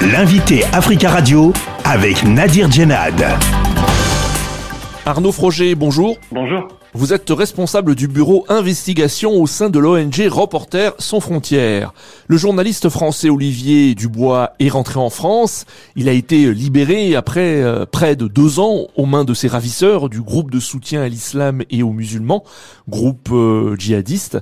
L'invité Africa Radio avec Nadir Djenad. Arnaud Froger, bonjour. Bonjour. Vous êtes responsable du bureau investigation au sein de l'ONG Reporters sans frontières. Le journaliste français Olivier Dubois est rentré en France. Il a été libéré après euh, près de deux ans aux mains de ses ravisseurs du groupe de soutien à l'islam et aux musulmans, groupe euh, djihadiste.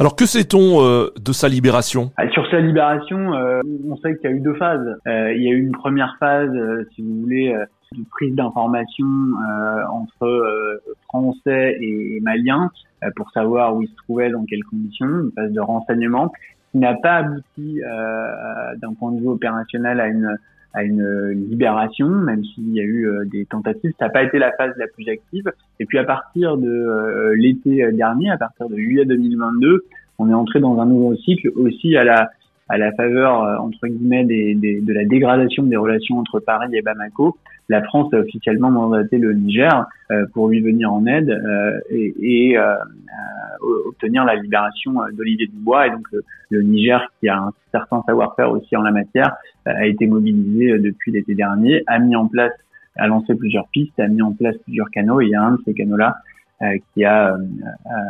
Alors que sait-on euh, de sa libération? Ah, Sur sa libération, euh, on sait qu'il y a eu deux phases. Euh, il y a eu une première phase, si vous voulez, de prise d'information entre Français et, Maliens pour savoir où ils se trouvaient, dans quelles conditions, une phase de renseignement qui n'a pas abouti d'un point de vue opérationnel à une à une libération, même s'il y a eu des tentatives. Ça n'a pas été la phase la plus active. Et puis à partir de l'été dernier, à partir de juillet 2022, on est entré dans un nouveau cycle aussi à la à la faveur entre guillemets des, des, de la dégradation des relations entre Paris et Bamako. La France a officiellement mandaté le Niger pour lui venir en aide et, et obtenir la libération d'Olivier Dubois. Et donc le Niger, qui a un certain savoir-faire aussi en la matière, a été mobilisé depuis l'été dernier, a mis en place, a lancé plusieurs pistes, a mis en place plusieurs canaux. Et il y a un de ces canaux-là euh, qui a euh,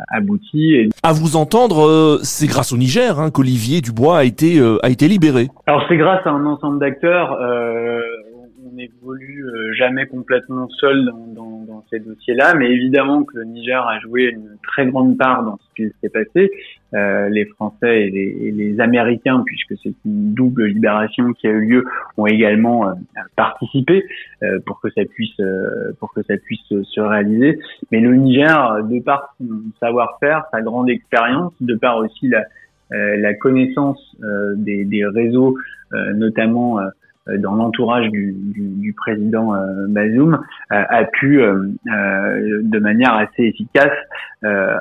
abouti. À vous entendre, euh, c'est grâce au Niger hein, qu'Olivier Dubois a été a été libéré. Alors c'est grâce à un ensemble d'acteurs. on n'évolue jamais complètement seul dans ces dossiers-là, mais évidemment que le Niger a joué une très grande part dans ce qui s'est passé. Euh, les Français et les, et les, Américains, puisque c'est une double libération qui a eu lieu, ont également euh, participé euh, pour que ça puisse pour que ça puisse se réaliser. Mais le Niger, de par son savoir-faire, sa grande expérience, de par aussi la, la connaissance des, des, réseaux, notamment dans l'entourage du, du, du, président Bazoum, a pu de manière assez efficace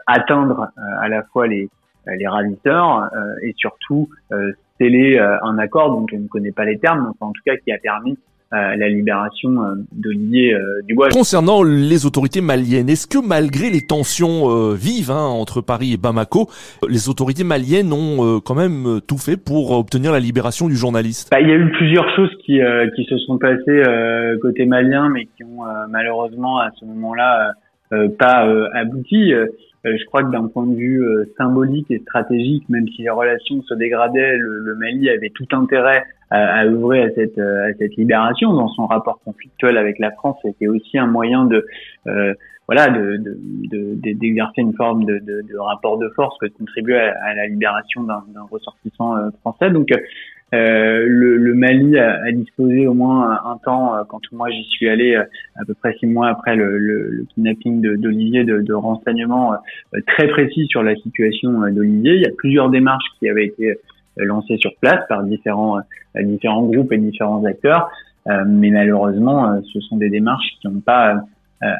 atteindre à la fois les, euh, les ravisseurs euh, et surtout euh, sceller un accord dont on ne connaît pas les termes, en tout cas qui a permis la libération d'Olivier Dubois. Concernant les autorités maliennes, est-ce que malgré les tensions vives hein, entre Paris et Bamako, les autorités maliennes ont quand même tout fait pour obtenir la libération du journaliste? Bah, Il y a eu plusieurs choses qui, qui se sont passées côté malien, mais qui ont malheureusement à ce moment-là pas abouti. Euh, je crois que d'un point de vue euh, symbolique et stratégique, même si les relations se dégradaient, le, Mali avait tout intérêt à, œuvrer à cette, euh, à cette libération. Dans son rapport conflictuel avec la France, c'était aussi un moyen de voilà d'exercer de, de, une forme de, de, rapport de force que de contribuer à, à la libération d'un ressortissant français. Donc euh, le, le, Mali a, a, disposé au moins un, temps, euh, quand moi j'y suis allé euh, à peu près six mois après le, le, le kidnapping d'Olivier, de, de, renseignements très précis sur la situation d'Olivier. Il y a plusieurs démarches qui avaient été lancées sur place par différents, différents groupes et différents acteurs, mais malheureusement, ce sont des démarches qui n'ont pas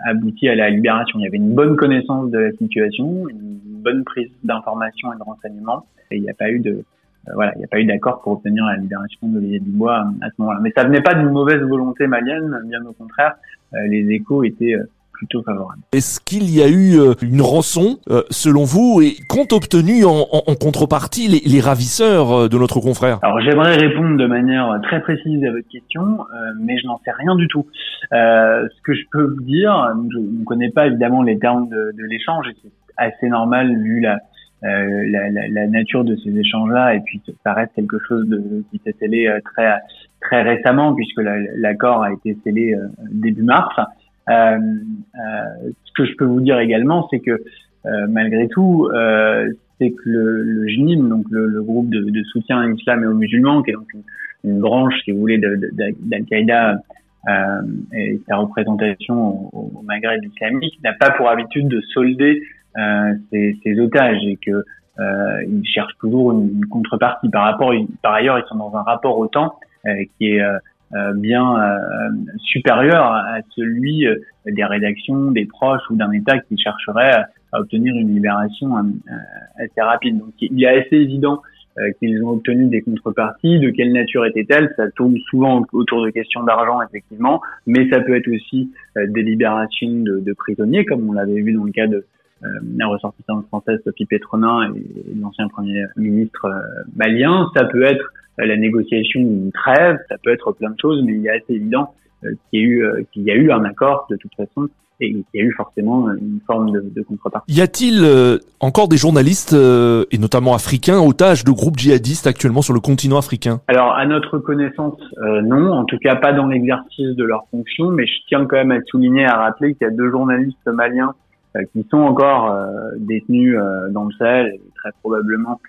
abouti à la libération. Il y avait une bonne connaissance de la situation, une bonne prise d'informations et de renseignements, et il n'y a pas eu de, euh, voilà, il n'y a pas eu d'accord pour obtenir la libération d'Olivier Dubois euh, à ce moment-là. Mais ça venait pas d'une mauvaise volonté malienne, bien au contraire, euh, les échos étaient plutôt. Est-ce qu'il y a eu une rançon, selon vous, et qu'ont obtenu en, en, contrepartie les, les, ravisseurs de notre confrère? Alors j'aimerais répondre de manière très précise à votre question, mais je n'en sais rien du tout. ce que je peux vous dire, je ne connais pas évidemment les termes de, de l'échange, et c'est assez normal vu la, euh, la, la, la, nature de ces échanges-là, et puis ça reste quelque chose de, qui s'est scellé euh, très très récemment, puisque l'accord a été scellé euh, début mars. Euh, ce que je peux vous dire également, c'est que malgré tout, c'est que le, le GNIM, donc le, le groupe de, de, soutien à l'islam et aux musulmans, qui est donc une, une branche, si vous voulez, d'Al-Qaïda euh, et sa représentation au, au Maghreb islamique, n'a pas pour habitude de solder euh, ces, otages et que euh, ils cherchent toujours une, contrepartie. Par rapport, par ailleurs, ils sont dans un rapport au temps euh, qui est bien supérieur à celui des rédactions, des proches ou d'un État qui chercherait à obtenir une libération assez rapide. Donc il est assez évident qu'ils ont obtenu des contreparties. De quelle nature étaient-elles Ça tourne souvent autour de questions d'argent, effectivement, mais ça peut être aussi des libérations de, de prisonniers, comme on l'avait vu dans le cas de, la ressortissante française Sophie Pétronin et, l'ancien premier ministre malien. Ça peut être la négociation d'une trêve, ça peut être plein de choses, mais il est assez évident qu'il y, a eu, qu'il y a eu un accord de toute façon et il y a eu forcément une forme de, de contrepartie. Y a-t-il euh, encore des journalistes, euh, et notamment africains, otages de groupes djihadistes actuellement sur le continent africain? Alors, à notre connaissance, euh, non. En tout cas, pas dans l'exercice de leur fonction. Mais je tiens quand même à souligner, à rappeler qu'il y a deux journalistes maliens qui sont encore détenus dans le Sahel, très probablement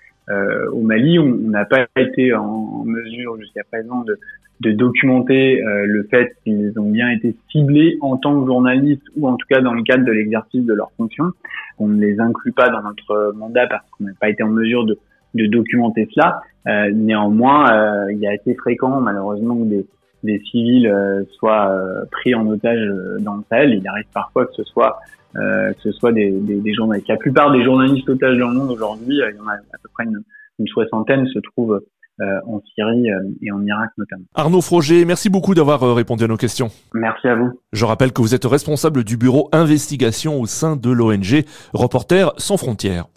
au Mali. On n'a pas été en mesure jusqu'à présent de, de documenter euh, le fait qu'ils ont bien été ciblés en tant que journalistes ou en tout cas dans le cadre de l'exercice de leur fonction. On ne les inclut pas dans notre mandat parce qu'on n'a pas été en mesure de, de documenter cela. Euh, néanmoins, euh, il est assez fréquent malheureusement des, des civils soient pris en otage dans le Sahel. Il arrive parfois que ce soit que ce soit des, des, des, journalistes. La plupart des journalistes otages dans le monde aujourd'hui, il y en a à peu près une, une soixantaine, se trouvent euh, en Syrie euh, et en Irak notamment. Arnaud Froger, merci beaucoup d'avoir euh, répondu à nos questions. Merci à vous. Je rappelle que vous êtes responsable du bureau investigation au sein de l'ONG Reporters sans frontières.